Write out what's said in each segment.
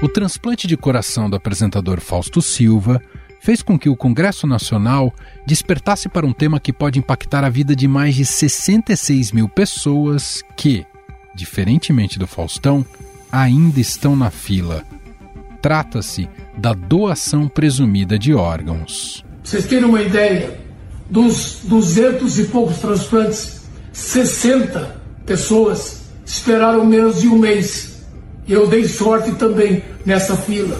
O transplante de coração do apresentador Fausto Silva fez com que o Congresso Nacional despertasse para um tema que pode impactar a vida de mais de 66 mil pessoas que, diferentemente do Faustão, ainda estão na fila. Trata-se da doação presumida de órgãos. Vocês terem uma ideia, dos 200 e poucos transplantes, 60 pessoas esperaram menos de um mês. Eu dei sorte também nessa fila.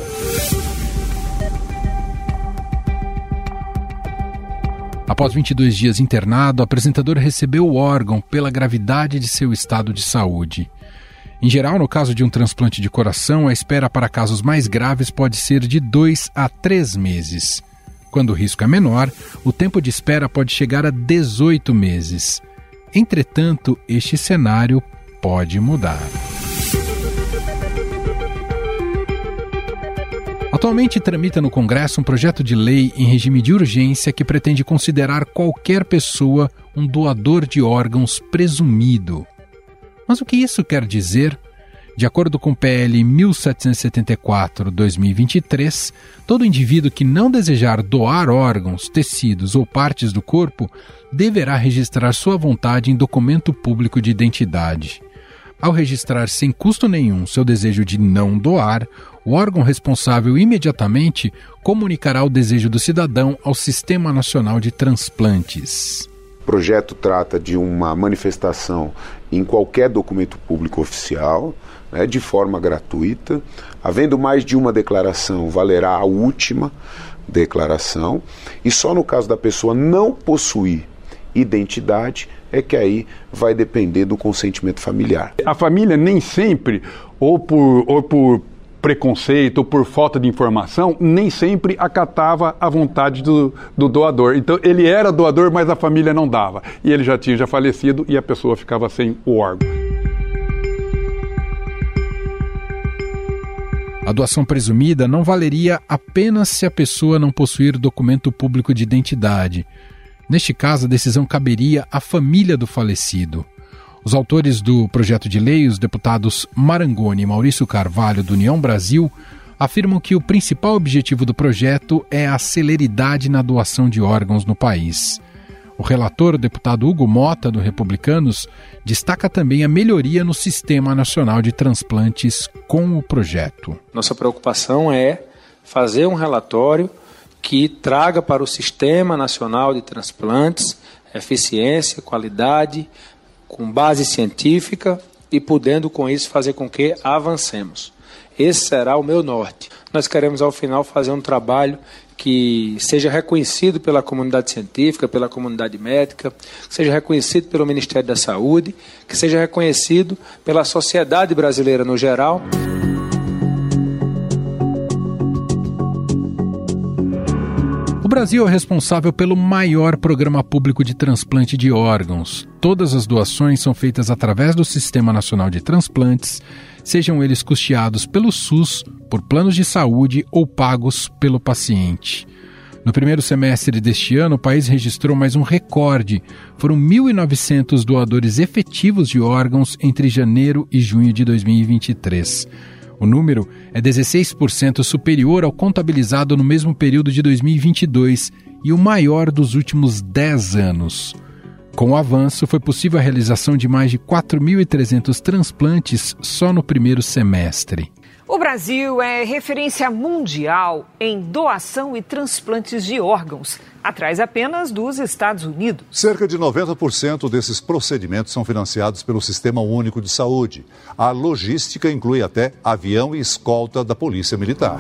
Após 22 dias internado, o apresentador recebeu o órgão pela gravidade de seu estado de saúde. Em geral, no caso de um transplante de coração, a espera para casos mais graves pode ser de 2 a 3 meses. Quando o risco é menor, o tempo de espera pode chegar a 18 meses. Entretanto, este cenário pode mudar. Atualmente tramita no Congresso um projeto de lei em regime de urgência que pretende considerar qualquer pessoa um doador de órgãos presumido. Mas o que isso quer dizer? De acordo com o PL 1774-2023, todo indivíduo que não desejar doar órgãos, tecidos ou partes do corpo deverá registrar sua vontade em documento público de identidade. Ao registrar sem custo nenhum seu desejo de não doar, o órgão responsável imediatamente comunicará o desejo do cidadão ao Sistema Nacional de Transplantes. O projeto trata de uma manifestação em qualquer documento público oficial, né, de forma gratuita. Havendo mais de uma declaração, valerá a última declaração. E só no caso da pessoa não possuir identidade, é que aí vai depender do consentimento familiar. A família nem sempre, ou por, ou por preconceito ou por falta de informação, nem sempre acatava a vontade do, do, doador. Então ele era doador, mas a família não dava. E ele já tinha já falecido e a pessoa ficava sem o órgão. A doação presumida não valeria apenas se a pessoa não possuir documento público de identidade Neste caso, a decisão caberia à família do falecido. Os autores do projeto de lei, os deputados Marangoni e Maurício Carvalho, do União Brasil, afirmam que o principal objetivo do projeto é a celeridade na doação de órgãos no país. O relator, o deputado Hugo Mota, do Republicanos, destaca também a melhoria no Sistema Nacional de Transplantes com o projeto. Nossa preocupação é fazer um relatório que traga para o Sistema Nacional de Transplantes eficiência, qualidade, com base científica e podendo com isso fazer com que avancemos. Esse será o meu norte. Nós queremos ao final fazer um trabalho que seja reconhecido pela comunidade científica, pela comunidade médica, que seja reconhecido pelo Ministério da Saúde, que seja reconhecido pela sociedade brasileira no geral. O Brasil é responsável pelo maior programa público de transplante de órgãos. Todas as doações são feitas através do Sistema Nacional de Transplantes, sejam eles custeados pelo SUS, por planos de saúde ou pagos pelo paciente. No primeiro semestre deste ano, o país registrou mais um recorde. Foram 1.900 doadores efetivos de órgãos entre janeiro e junho de 2023. O número é 16% superior ao contabilizado no mesmo período de 2022 e o maior dos últimos 10 anos. Com o avanço, foi possível a realização de mais de 4.300 transplantes só no primeiro semestre. O Brasil é referência mundial em doação e transplantes de órgãos, atrás apenas dos Estados Unidos. Cerca de 90% desses procedimentos são financiados pelo Sistema Único de Saúde. A logística inclui até avião e escolta da Polícia Militar.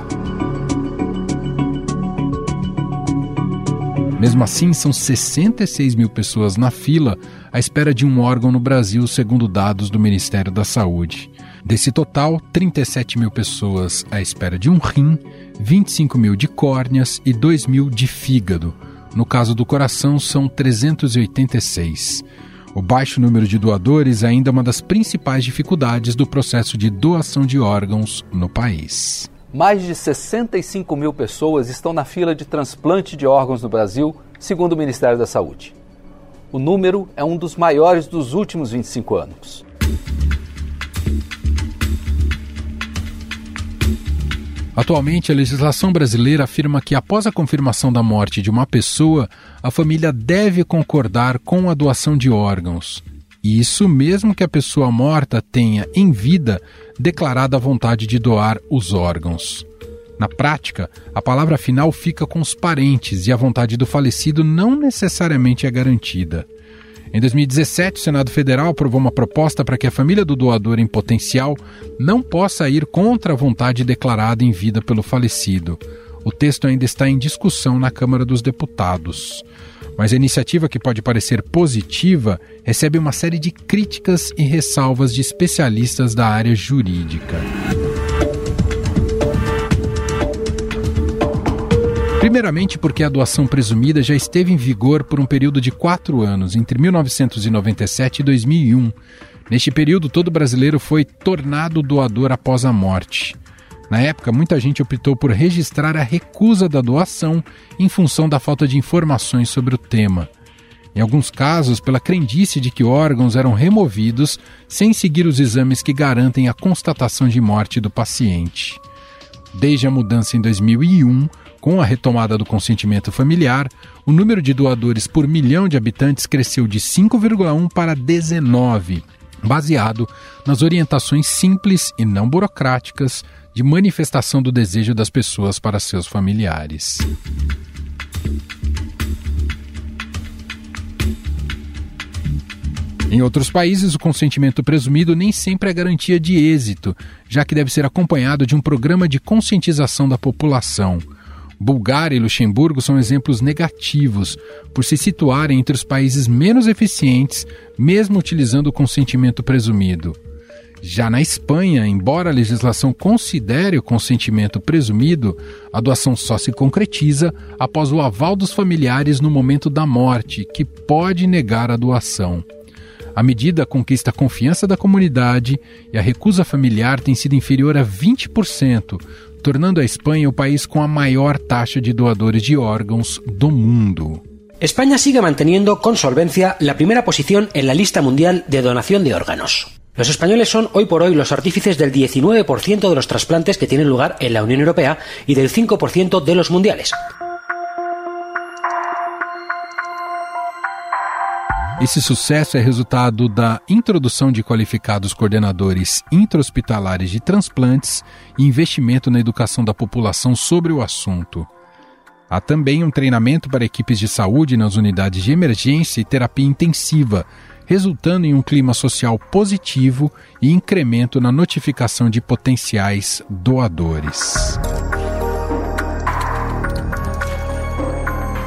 Mesmo assim, são 66 mil pessoas na fila à espera de um órgão no Brasil, segundo dados do Ministério da Saúde. Desse total, 37 mil pessoas à espera de um rim, 25 mil de córneas e 2 mil de fígado. No caso do coração, são 386. O baixo número de doadores é ainda uma das principais dificuldades do processo de doação de órgãos no país. Mais de 65 mil pessoas estão na fila de transplante de órgãos no Brasil, segundo o Ministério da Saúde. O número é um dos maiores dos últimos 25 anos. Atualmente, a legislação brasileira afirma que, após a confirmação da morte de uma pessoa, a família deve concordar com a doação de órgãos. Isso mesmo que a pessoa morta tenha, em vida, declarado a vontade de doar os órgãos. Na prática, a palavra final fica com os parentes e a vontade do falecido não necessariamente é garantida. Em 2017, o Senado Federal aprovou uma proposta para que a família do doador em potencial não possa ir contra a vontade declarada em vida pelo falecido. O texto ainda está em discussão na Câmara dos Deputados. Mas a iniciativa, que pode parecer positiva, recebe uma série de críticas e ressalvas de especialistas da área jurídica. Primeiramente, porque a doação presumida já esteve em vigor por um período de quatro anos, entre 1997 e 2001. Neste período, todo brasileiro foi tornado doador após a morte. Na época, muita gente optou por registrar a recusa da doação em função da falta de informações sobre o tema. Em alguns casos, pela crendice de que órgãos eram removidos sem seguir os exames que garantem a constatação de morte do paciente. Desde a mudança em 2001, com a retomada do consentimento familiar, o número de doadores por milhão de habitantes cresceu de 5,1 para 19, baseado nas orientações simples e não burocráticas de manifestação do desejo das pessoas para seus familiares. Em outros países, o consentimento presumido nem sempre é garantia de êxito, já que deve ser acompanhado de um programa de conscientização da população. Bulgária e Luxemburgo são exemplos negativos, por se situarem entre os países menos eficientes, mesmo utilizando o consentimento presumido. Já na Espanha, embora a legislação considere o consentimento presumido, a doação só se concretiza após o aval dos familiares no momento da morte, que pode negar a doação. A medida conquista a confiança da comunidade e a recusa familiar tem sido inferior a 20%, tornando a Espanha o país com a mayor taxa de doadores de órgãos do mundo. España sigue manteniendo con solvencia la primera posición en la lista mundial de donación de órganos. Los españoles son hoy por hoy los artífices del 19% de los trasplantes que tienen lugar en la Unión Europea y del 5% de los mundiales. Esse sucesso é resultado da introdução de qualificados coordenadores intra-hospitalares de transplantes e investimento na educação da população sobre o assunto. Há também um treinamento para equipes de saúde nas unidades de emergência e terapia intensiva, resultando em um clima social positivo e incremento na notificação de potenciais doadores.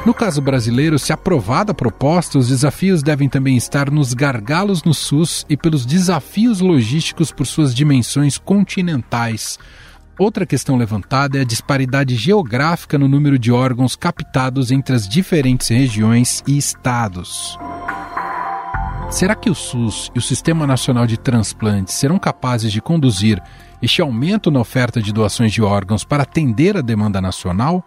No caso brasileiro, se aprovada a proposta, os desafios devem também estar nos gargalos no SUS e pelos desafios logísticos por suas dimensões continentais. Outra questão levantada é a disparidade geográfica no número de órgãos captados entre as diferentes regiões e estados. Será que o SUS e o Sistema Nacional de Transplantes serão capazes de conduzir este aumento na oferta de doações de órgãos para atender a demanda nacional?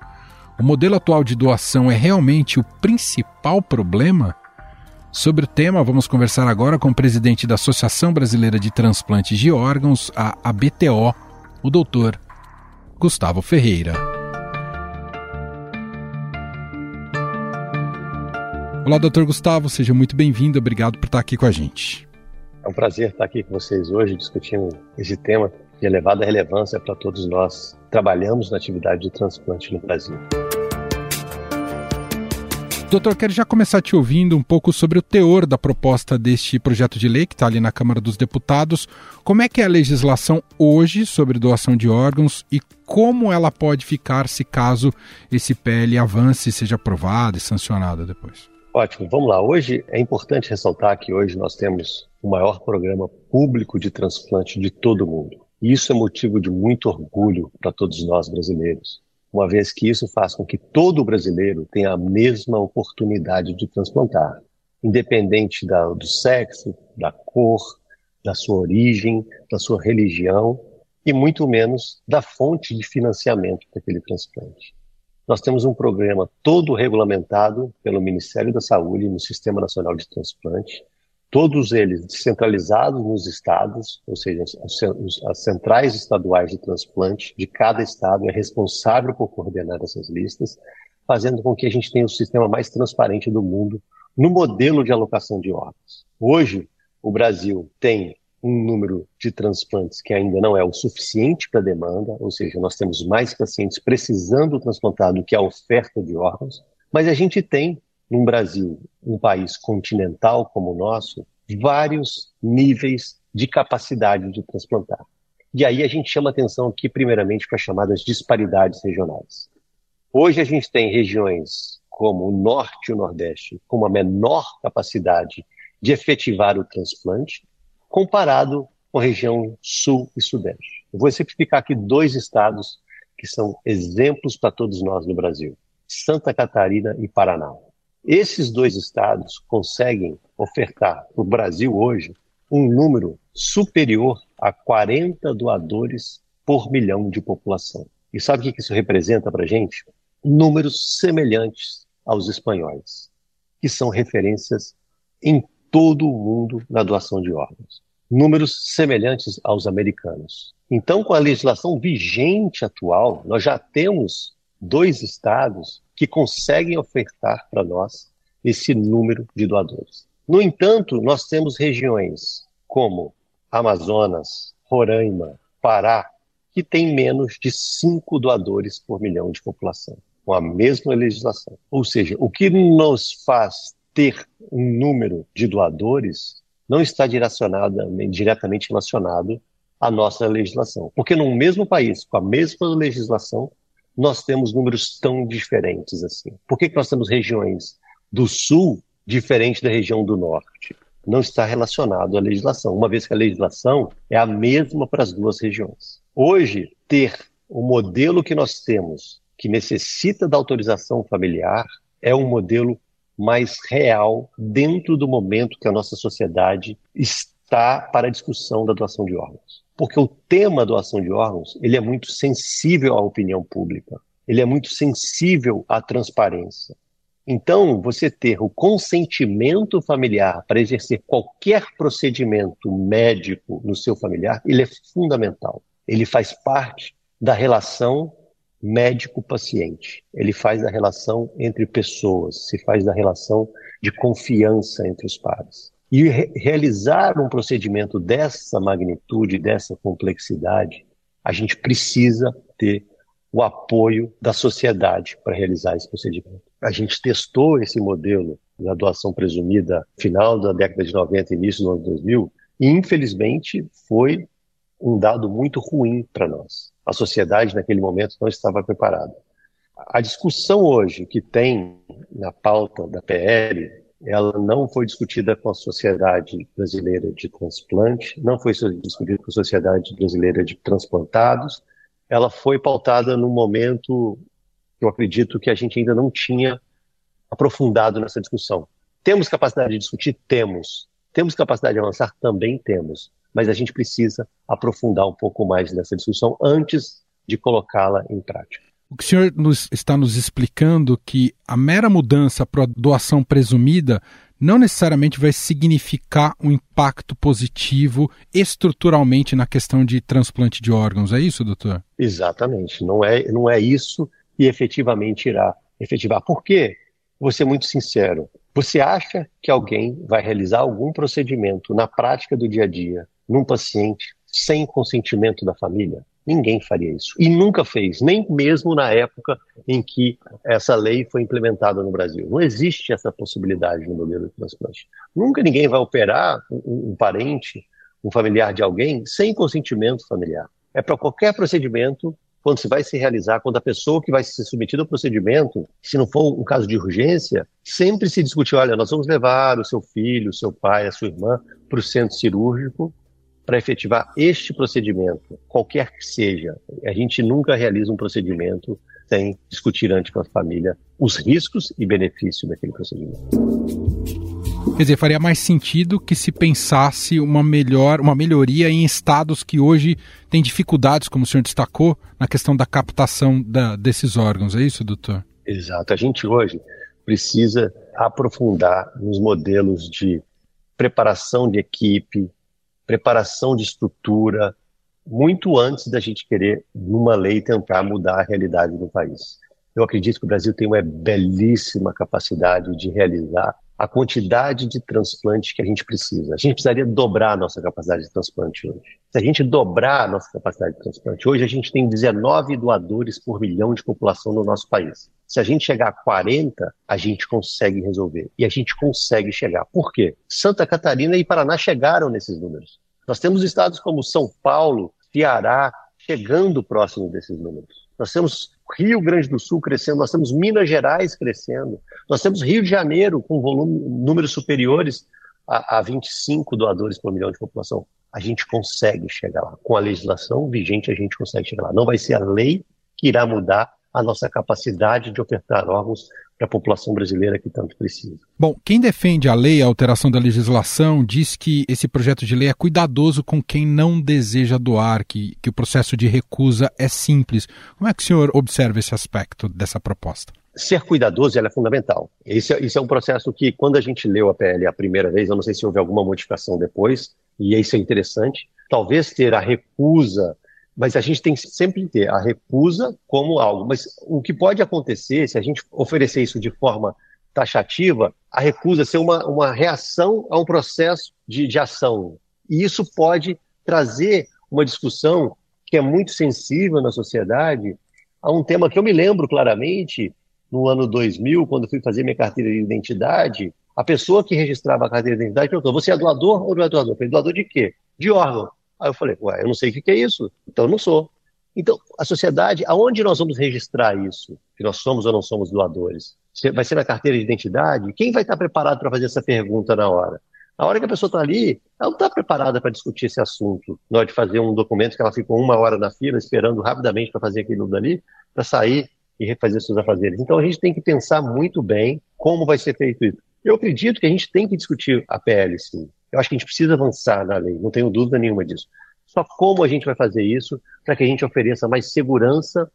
O modelo atual de doação é realmente o principal problema? Sobre o tema, vamos conversar agora com o presidente da Associação Brasileira de Transplantes de Órgãos, a ABTO, o doutor Gustavo Ferreira. Olá, doutor Gustavo, seja muito bem-vindo, obrigado por estar aqui com a gente. É um prazer estar aqui com vocês hoje discutindo esse tema de elevada relevância para todos nós trabalhamos na atividade de transplante no Brasil. Doutor, quero já começar te ouvindo um pouco sobre o teor da proposta deste projeto de lei que está ali na Câmara dos Deputados. Como é que é a legislação hoje sobre doação de órgãos e como ela pode ficar se caso esse PL avance, seja aprovado e sancionado depois? Ótimo, vamos lá. Hoje é importante ressaltar que hoje nós temos o maior programa público de transplante de todo o mundo. E isso é motivo de muito orgulho para todos nós brasileiros uma vez que isso faz com que todo brasileiro tenha a mesma oportunidade de transplantar, independente da, do sexo, da cor, da sua origem, da sua religião e muito menos da fonte de financiamento daquele transplante. Nós temos um programa todo regulamentado pelo Ministério da Saúde no Sistema Nacional de Transplante, todos eles descentralizados nos estados, ou seja, as centrais estaduais de transplante de cada estado é responsável por coordenar essas listas, fazendo com que a gente tenha o sistema mais transparente do mundo no modelo de alocação de órgãos. Hoje, o Brasil tem um número de transplantes que ainda não é o suficiente para a demanda, ou seja, nós temos mais pacientes precisando transplantar do que a oferta de órgãos, mas a gente tem no Brasil, um país continental como o nosso, vários níveis de capacidade de transplantar. E aí a gente chama atenção aqui, primeiramente, para as chamadas disparidades regionais. Hoje a gente tem regiões como o Norte e o Nordeste com uma menor capacidade de efetivar o transplante, comparado com a região Sul e Sudeste. Eu vou simplificar aqui dois estados que são exemplos para todos nós no Brasil: Santa Catarina e Paraná. Esses dois estados conseguem ofertar para o Brasil hoje um número superior a 40 doadores por milhão de população. E sabe o que isso representa para a gente? Números semelhantes aos espanhóis, que são referências em todo o mundo na doação de órgãos. Números semelhantes aos americanos. Então, com a legislação vigente atual, nós já temos dois estados que conseguem ofertar para nós esse número de doadores. No entanto, nós temos regiões como Amazonas, Roraima, Pará, que têm menos de cinco doadores por milhão de população, com a mesma legislação. Ou seja, o que nos faz ter um número de doadores não está diretamente relacionado à nossa legislação. Porque num mesmo país, com a mesma legislação, nós temos números tão diferentes assim? Por que, que nós temos regiões do Sul diferente da região do Norte? Não está relacionado à legislação, uma vez que a legislação é a mesma para as duas regiões. Hoje, ter o modelo que nós temos, que necessita da autorização familiar, é um modelo mais real dentro do momento que a nossa sociedade está para a discussão da doação de órgãos porque o tema doação de órgãos ele é muito sensível à opinião pública, ele é muito sensível à transparência. Então, você ter o consentimento familiar para exercer qualquer procedimento médico no seu familiar, ele é fundamental. Ele faz parte da relação médico-paciente. Ele faz da relação entre pessoas, se faz da relação de confiança entre os pares. E re realizar um procedimento dessa magnitude, dessa complexidade, a gente precisa ter o apoio da sociedade para realizar esse procedimento. A gente testou esse modelo da doação presumida final da década de 90, início do ano 2000, e infelizmente foi um dado muito ruim para nós. A sociedade naquele momento não estava preparada. A discussão hoje que tem na pauta da PL ela não foi discutida com a Sociedade Brasileira de Transplante, não foi discutida com a Sociedade Brasileira de Transplantados, ela foi pautada num momento que eu acredito que a gente ainda não tinha aprofundado nessa discussão. Temos capacidade de discutir? Temos. Temos capacidade de avançar? Também temos. Mas a gente precisa aprofundar um pouco mais nessa discussão antes de colocá-la em prática. O que o senhor nos, está nos explicando que a mera mudança para a doação presumida não necessariamente vai significar um impacto positivo estruturalmente na questão de transplante de órgãos. É isso, doutor? Exatamente. Não é, não é isso que efetivamente irá efetivar. Por quê? Vou ser muito sincero. Você acha que alguém vai realizar algum procedimento na prática do dia a dia num paciente sem consentimento da família? Ninguém faria isso. E nunca fez, nem mesmo na época em que essa lei foi implementada no Brasil. Não existe essa possibilidade no modelo de transplante. Nunca ninguém vai operar um, um parente, um familiar de alguém, sem consentimento familiar. É para qualquer procedimento, quando se vai se realizar, quando a pessoa que vai ser submetida ao procedimento, se não for um caso de urgência, sempre se discute, olha, nós vamos levar o seu filho, o seu pai, a sua irmã para o centro cirúrgico para efetivar este procedimento, qualquer que seja. A gente nunca realiza um procedimento sem discutir antes com a família os riscos e benefícios daquele procedimento. Quer dizer, faria mais sentido que se pensasse uma melhor, uma melhoria em estados que hoje têm dificuldades, como o senhor destacou, na questão da captação da, desses órgãos. É isso, doutor? Exato. A gente hoje precisa aprofundar nos modelos de preparação de equipe, preparação de estrutura, muito antes da gente querer, numa lei, tentar mudar a realidade do país. Eu acredito que o Brasil tem uma belíssima capacidade de realizar a quantidade de transplantes que a gente precisa. A gente precisaria dobrar a nossa capacidade de transplante hoje. Se a gente dobrar a nossa capacidade de transplante, hoje a gente tem 19 doadores por milhão de população no nosso país. Se a gente chegar a 40, a gente consegue resolver. E a gente consegue chegar. Por quê? Santa Catarina e Paraná chegaram nesses números. Nós temos estados como São Paulo, Ceará, chegando próximo desses números. Nós temos Rio Grande do Sul crescendo, nós temos Minas Gerais crescendo, nós temos Rio de Janeiro com volume, números superiores a, a 25 doadores por milhão de população. A gente consegue chegar lá. Com a legislação vigente, a gente consegue chegar lá. Não vai ser a lei que irá mudar a nossa capacidade de ofertar órgãos para a população brasileira que tanto precisa. Bom, quem defende a lei, a alteração da legislação, diz que esse projeto de lei é cuidadoso com quem não deseja doar, que, que o processo de recusa é simples. Como é que o senhor observa esse aspecto dessa proposta? Ser cuidadoso é fundamental. Isso é, isso é um processo que, quando a gente leu a PL a primeira vez, eu não sei se houve alguma modificação depois, e isso é interessante, talvez ter a recusa mas a gente tem que sempre ter a recusa como algo. Mas o que pode acontecer, se a gente oferecer isso de forma taxativa, a recusa ser uma, uma reação a um processo de, de ação. E isso pode trazer uma discussão que é muito sensível na sociedade a um tema que eu me lembro claramente no ano 2000, quando fui fazer minha carteira de identidade, a pessoa que registrava a carteira de identidade perguntou: você é doador ou não é doador? Eu falei, doador de quê? De órgão. Aí eu falei, ué, eu não sei o que é isso, então eu não sou. Então, a sociedade, aonde nós vamos registrar isso? Que nós somos ou não somos doadores? Vai ser na carteira de identidade? Quem vai estar preparado para fazer essa pergunta na hora? Na hora que a pessoa está ali, ela não está preparada para discutir esse assunto. Na hora de fazer um documento que ela ficou uma hora na fila, esperando rapidamente para fazer aquilo dali, para sair e refazer seus afazeres. Então, a gente tem que pensar muito bem como vai ser feito isso. Eu acredito que a gente tem que discutir a PL, sim. Eu acho que a gente precisa avançar na lei, não tenho dúvida nenhuma disso. Só como a gente vai fazer isso para que a gente ofereça mais segurança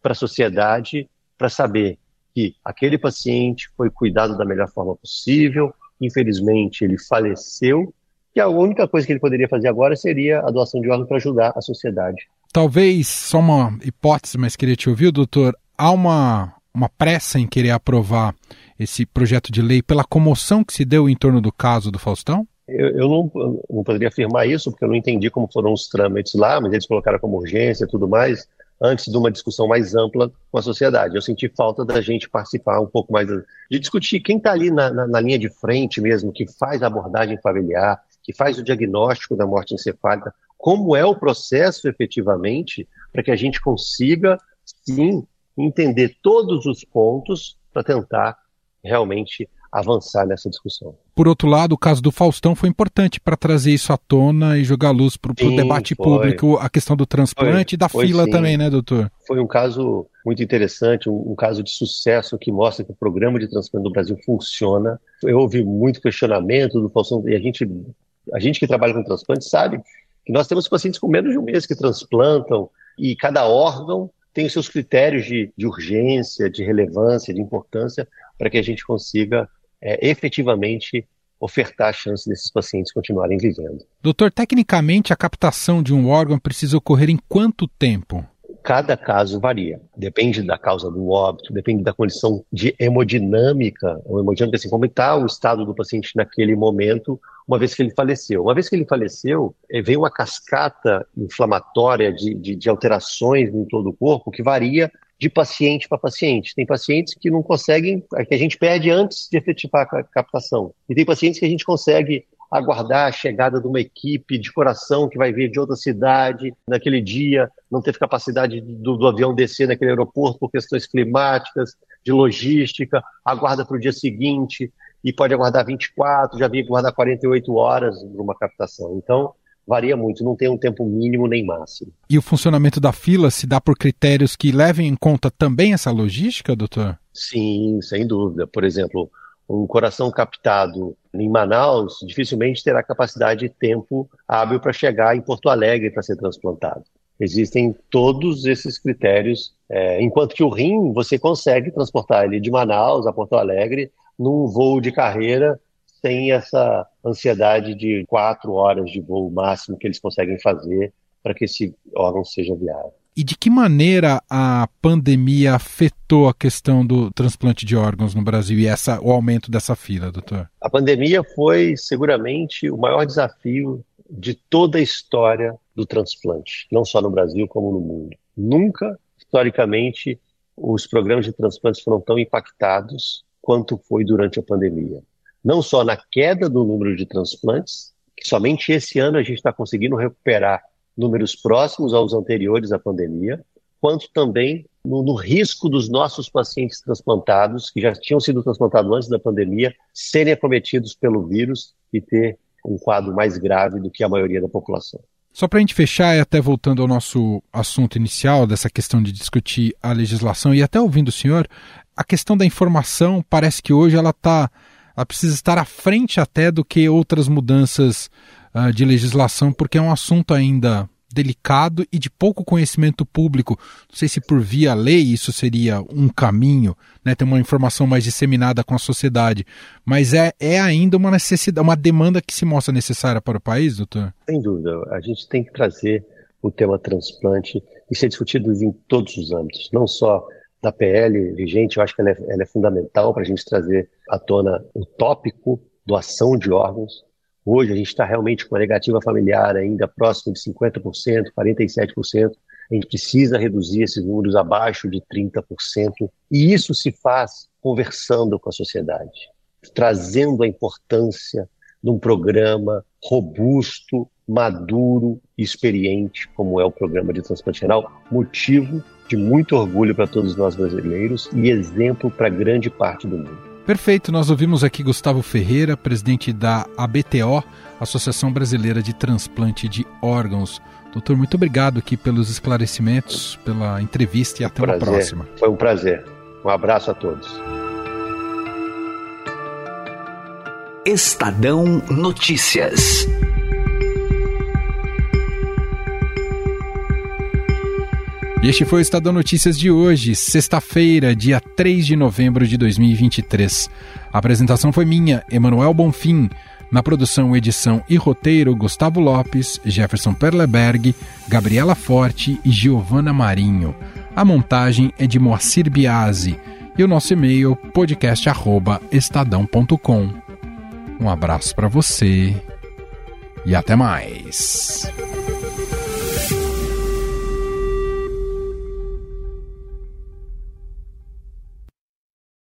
para a sociedade, para saber que aquele paciente foi cuidado da melhor forma possível, infelizmente ele faleceu, e a única coisa que ele poderia fazer agora seria a doação de órgãos para ajudar a sociedade. Talvez, só uma hipótese, mas queria te ouvir, doutor, há uma, uma pressa em querer aprovar esse projeto de lei pela comoção que se deu em torno do caso do Faustão? Eu, eu não, não poderia afirmar isso, porque eu não entendi como foram os trâmites lá, mas eles colocaram como urgência e tudo mais, antes de uma discussão mais ampla com a sociedade. Eu senti falta da gente participar um pouco mais, de discutir quem está ali na, na, na, linha de frente mesmo, que faz a abordagem familiar, que faz o diagnóstico da morte encefálica, como é o processo efetivamente, para que a gente consiga, sim, entender todos os pontos para tentar realmente avançar nessa discussão. Por outro lado, o caso do Faustão foi importante para trazer isso à tona e jogar luz para o debate foi. público, a questão do transplante foi, e da fila sim. também, né, doutor? Foi um caso muito interessante, um, um, caso de sucesso que mostra que o programa de transplante do Brasil funciona. Eu ouvi muito questionamento do Faustão, e a gente, a gente que trabalha com transplante sabe que nós temos pacientes com menos de um mês que transplantam, e cada órgão tem os seus critérios de, de urgência, de relevância, de importância, para que a gente consiga é, efetivamente ofertar a chance desses pacientes continuarem vivendo. Doutor, tecnicamente a captação de um órgão precisa ocorrer em quanto tempo? Cada caso varia. Depende da causa do óbito, depende da condição de hemodinâmica, ou hemodinâmica, assim, como está o estado do paciente naquele momento, uma vez que ele faleceu. Uma vez que ele faleceu, eh, vem uma cascata inflamatória de, de, de alterações em todo o corpo que varia de paciente para paciente. Tem pacientes que não conseguem, que a gente perde antes de efetivar a captação. E tem pacientes que a gente consegue aguardar a chegada de uma equipe de coração que vai vir de outra cidade naquele dia, não teve capacidade do, do avião descer naquele aeroporto por questões climáticas, de logística, aguarda para o dia seguinte e pode aguardar 24, já vinha aguardar 48 horas para uma captação. Então, varia muito, não tem um tempo mínimo nem máximo. E o funcionamento da fila se dá por critérios que levem em conta também essa logística, doutor? Sim, sem dúvida. Por exemplo, um coração captado em Manaus dificilmente terá capacidade e tempo hábil para chegar em Porto Alegre para ser transplantado. Existem todos esses critérios, é, enquanto que o rim você consegue transportar ele de Manaus a Porto Alegre num voo de carreira têm essa ansiedade de quatro horas de voo máximo que eles conseguem fazer para que esse órgão seja viável. E de que maneira a pandemia afetou a questão do transplante de órgãos no Brasil e essa, o aumento dessa fila, doutor? A pandemia foi seguramente o maior desafio de toda a história do transplante, não só no Brasil como no mundo. Nunca, historicamente, os programas de transplantes foram tão impactados quanto foi durante a pandemia. Não só na queda do número de transplantes, que somente esse ano a gente está conseguindo recuperar números próximos aos anteriores à pandemia, quanto também no, no, risco dos nossos pacientes transplantados, que já tinham sido transplantados antes da pandemia, serem acometidos pelo vírus e ter um quadro mais grave do que a maioria da população. Só para a gente fechar, e até voltando ao nosso assunto inicial, dessa questão de discutir a legislação, e até ouvindo o senhor, a questão da informação parece que hoje ela está. Ela precisa estar à frente até do que outras mudanças uh, de legislação, porque é um assunto ainda delicado e de pouco conhecimento público. Não sei se por via lei isso seria um caminho, né, ter uma informação mais disseminada com a sociedade, mas é, é ainda uma necessidade, uma demanda que se mostra necessária para o país, doutor? Sem dúvida. A gente tem que trazer o tema transplante e ser discutido em todos os âmbitos, não só da PL vigente, eu acho que ela é, ela é fundamental para a gente trazer à tona o tópico doação de órgãos, Hoje a gente está realmente com a negativa familiar ainda próximo de 50%, 47%. A gente precisa reduzir esses números abaixo de 30%. E isso se faz conversando com a sociedade, trazendo a importância de um programa robusto, maduro e experiente, como é o programa de transplante renal, motivo de muito orgulho para todos nós brasileiros e exemplo para grande parte do mundo. Perfeito, nós ouvimos aqui Gustavo Ferreira, presidente da ABTO, Associação Brasileira de Transplante de Órgãos. Doutor, muito obrigado aqui pelos esclarecimentos, pela entrevista e até prazer. uma próxima. Foi um prazer. Um abraço a todos. Estadão Notícias. E este foi o Estadão Notícias de hoje, sexta-feira, dia 3 de novembro de 2023. A apresentação foi minha, Emanuel Bonfim. Na produção, edição e roteiro, Gustavo Lopes, Jefferson Perleberg, Gabriela Forte e Giovana Marinho. A montagem é de Moacir Biasi e o nosso e-mail podcast@estadão.com. Um abraço para você e até mais.